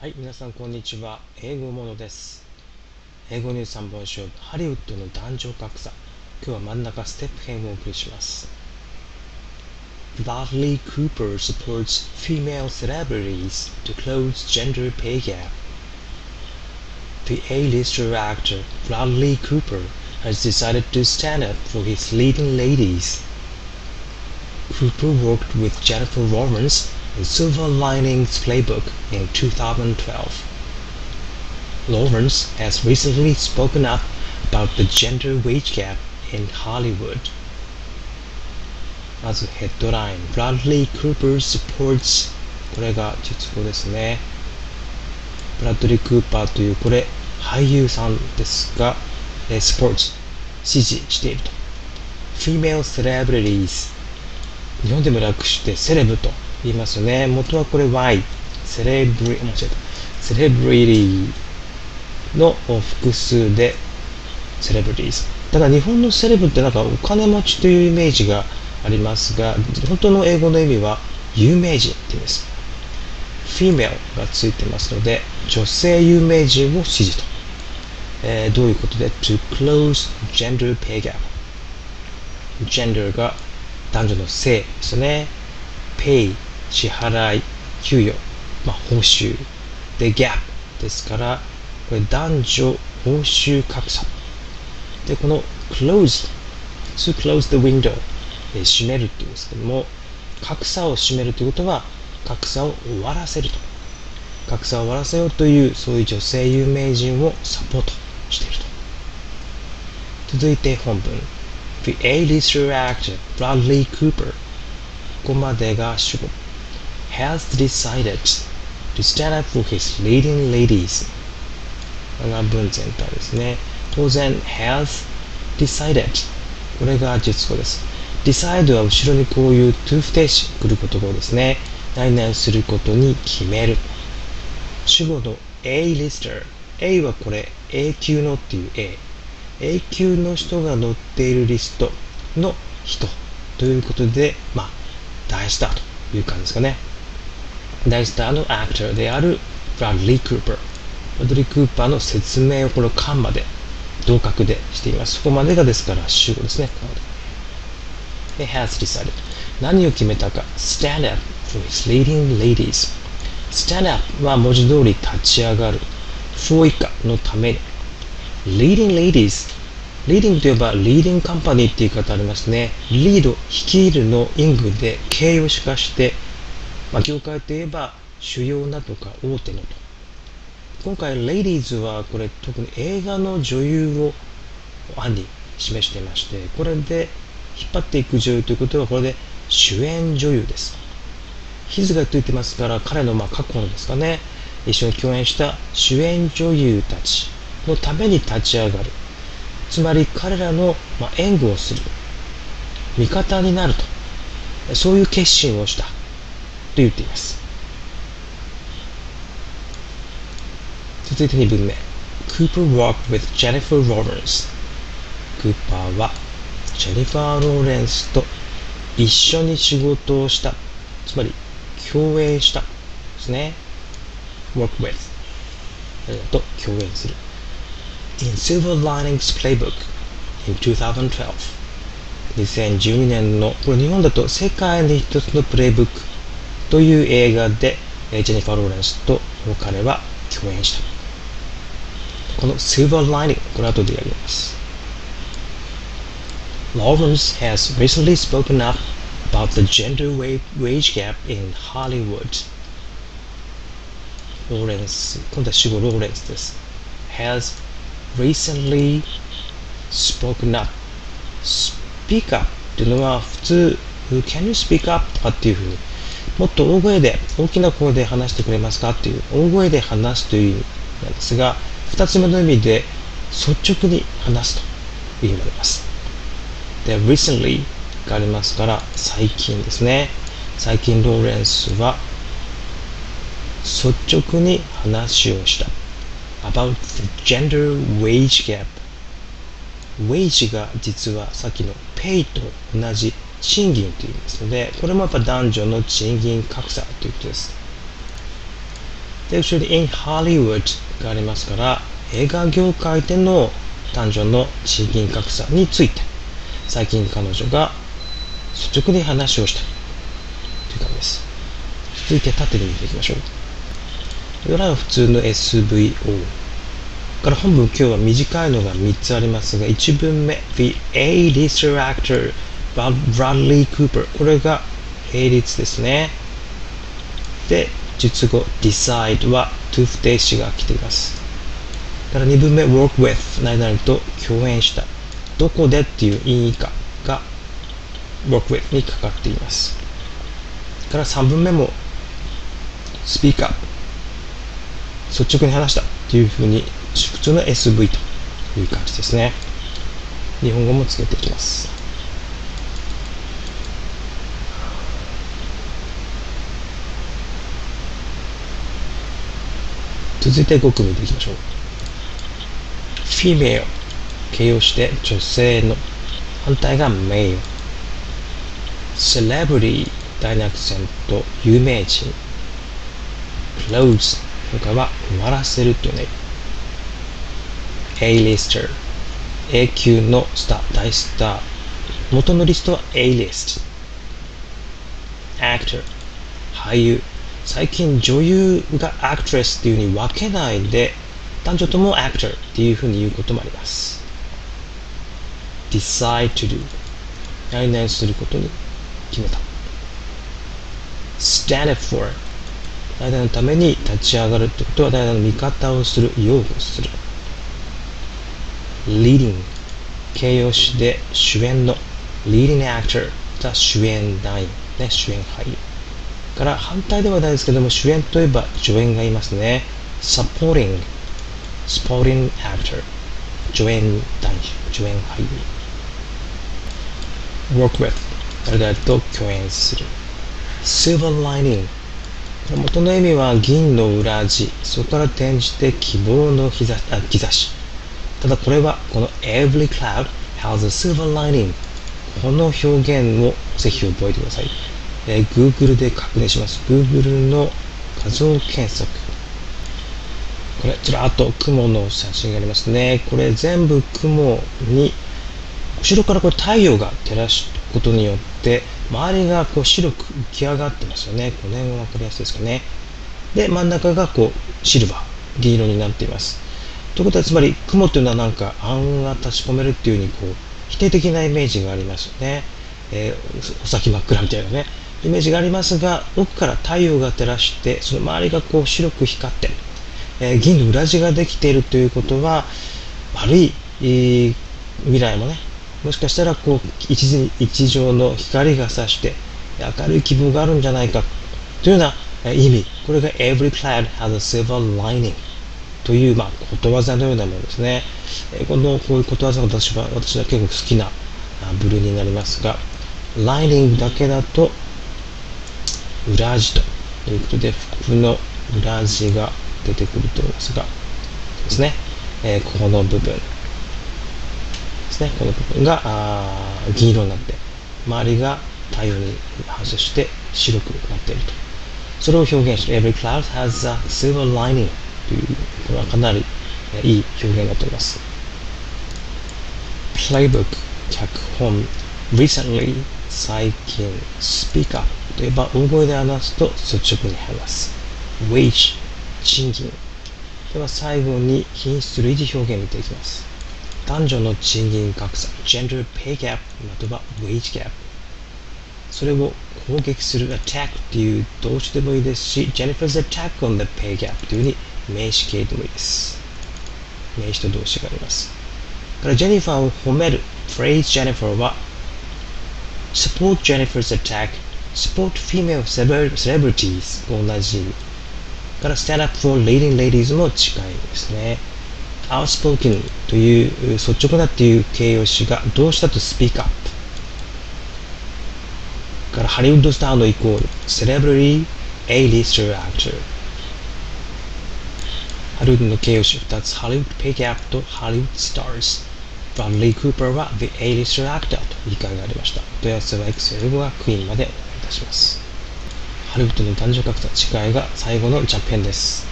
はい、皆さんこんにちは。英語ものです。英語ニュース3本勝負、ハリウッドの男女格差。今日は真ん中ステップ編をお送りします。Bradley Cooper supports female celebrities to close gender pay gap. The A-lister actor Bradley Cooper has decided to stand up for his leading ladies. Cooper worked with Jennifer Lawrence in Silver Linings Playbook in 2012. Lawrence has recently spoken up about the gender wage gap in Hollywood. まずヘッドライン Bradley Cooper supports これが実語ですね。ブラッドリー・クーパーというこれ俳優さんですが、えースポーツ支持していると。Female celebrities 日本でも略してセレブと 言いますよね。元はこれ Y セレブリ、間違えた。セレブリティの複数でセレブリティーズ。ただ日本のセレブってなんかお金持ちというイメージがありますが、本当の英語の意味は有名人って意味です。female がついてますので、女性有名人を支持と。えーどういうことで？To close gender pay gap。gender が男女の性ですね。pay 支払い、給与、まあ、報酬。で、gap ですから、これ男女報酬格差。で、この close to close the window え閉めるっていうんですけども、格差を閉めるということは、格差を終わらせると。格差を終わらせようという、そういう女性有名人をサポートしていると。続いて本文。The A-lister actor Bradley Cooper ここまでが主語 has decided to stand up for his leading ladies. これが文全体ですね当然 has decided これが実語です decide は後ろにこういう to 不定詞来る言葉ですね何々することに決める主語の A-lister A はこれ A 級のっていう A A 級の人が載っているリストの人ということで、まあ、大スターという感じですかね。大スターのアクターであるブラッドリー・クーパー。ブラッドリー・クーパーの説明をこのカンマで、同格でしています。そこまでがですから主語ですね。でで has decided 何を決めたか stand up for his leading ladies stand up は文字通り立ち上がる for 以下のために leading ladies leading といえば leading company っていう言い方ありますね。リード、率いるのイングで形容詞化して、まあ、業界といえば主要なとか大手のと。今回 ladies はこれ特に映画の女優を案に示していまして、これで引っ張っていく女優ということはこれで主演女優です。日付がついてますから彼のまあ過去のですかね、一緒に共演した主演女優たちのために立ち上がる。つまり彼らの、まあ、援護をする。味方になると。そういう決心をした。と言っています。続いて2文目。Cooper worked with Jennifer Lawrence. クーパーはジェニファー・ローレンスと一緒に仕事をした。つまり共演した。ですね。work with と共演する。in Silver Linings Playbook in 2012 2012年のこれ日本だと世界に一つのプレイブックという映画でえージェニファー・ローレンスと彼は共演したこの Silver Lining これ後でやります Lawrence has recently spoken up about the gender wa- wage gap in Hollywood ローレンス今度は主語ローレンスです has recently spoken up speak up っていうのは普通 can you speak up とかっていうふうに もっと大声で大きな声で話してくれますかっていう大声で話すという意味なんですが二つ目の意味で率直に話すという意味になります。で recently がありますから最近ですね。最近ローレンスは率直に話をした。About the gender wage gap wage が実はさっきの pay と同じ賃金という意味ですのでこれもやっぱ男女の賃金格差ということですで、後ろに in Hollywood がありますから、映画業界での男女の賃金格差について、最近彼女が率直に話をしたという感じです。続いて縦に見ていきましょう。裏は普通の SVO。から本文今日は短いのが3つありますが、1文目、The A-lister actor Bradley Cooper。これが A 律ですね。で、述語 decide は to 不定詞が来ています。から2文目 work with 何々と共演した。どこでっていう意味かが work with にかかっています。から3文目も speak up 率直に話したというふうに普通の SV という感じですね。日本語もつけていきます。続いて5組でいきましょう。female 形容して女性の反対が male celebrity ダイナアクセント有名人。close 他は終わらせるというね。A-lister A 級のスター大スター。元のリストは A-list actor 俳優。最近女優が actress っていう風に分けないで男女とも actor っていう風に言うこともあります。decide to do 何々することに決めた。stand up for 誰々のために立ち上がるってことは誰々の味方をする擁護する。leading 形容詞で主演の leading actor が主演男優ね主演俳優。から反対ではないですけども主演といえば助演がいますね。Supporting. Supporting actor. 助演男優助演俳優。Work with. 誰々と共演する。Silver lining. 元の意味は銀の裏地。そこから転じて希望の兆あ兆し。ただこれはこの every cloud has a silver lining この表現をぜひ覚えてください、えー Google で確認します。Google の画像検索。これちらっと雲の写真がありますね。これ全部雲に後ろからこれ太陽が照らすことによって周りがこう白く浮き上がってますよね。この辺が分かりやすいですかね。で真ん中がこうシルバー銀色になっています。ということはつまり雲というのはなんか暗が立ち込めるっていうふうにこう否定的なイメージがありますよね、えーお先真っ暗みたいなね。イメージがありますが奥から太陽が照らしてその周りがこう白く光って、えー銀の裏地ができているということは悪い、えー未来もねもしかしたらこう一時一条の光が差して明るい希望があるんじゃないかというような意味これが Every cloud has a silver lining という、まあ、ことわざのようなものですね。このこういうことわざが私は私は結構好きなあ部類になりますが、ライニングだけだと裏地ということで服の裏地が出てくると思いますが、ですね、えーここの部分ですね、この部分があ銀色になって、周りが太陽に反射して白くなっていると。それを表現して Every cloud has a silver lining という、これはかなりいい表現だと思います。Playbook 脚本 Recently 最近 Speak up といえば大声で話すと率直に話す。Wage 賃金では最後に品質類似表現を見ていきます。男女の賃金格差。Gender Pay Gap または Wage Gap それを攻撃する。Attack っていう動詞でもいいですし Jennifer's attack on the pay gap というふうに名詞形でもいいです。名詞と動詞があります。からジェニファーを褒める。Phrase Jennifer は support Jennifer's attack support female celebrities と同じ。から stand up for leading ladies も近いですね。outspoken という率直なっていう形容詞が動詞だと speak up からハリウッドスターのイコール celebrity A-lister actor ハリウッドの形容詞2つ。ハリウッドペイキャップとハリウッドスターズブラッドリー・クーパーは The A-lister actor と理解がありました。問い合わせは Excel 語がクイーンまで。おします。ハリウッドの男女格差違いが最後のジャンプ編です。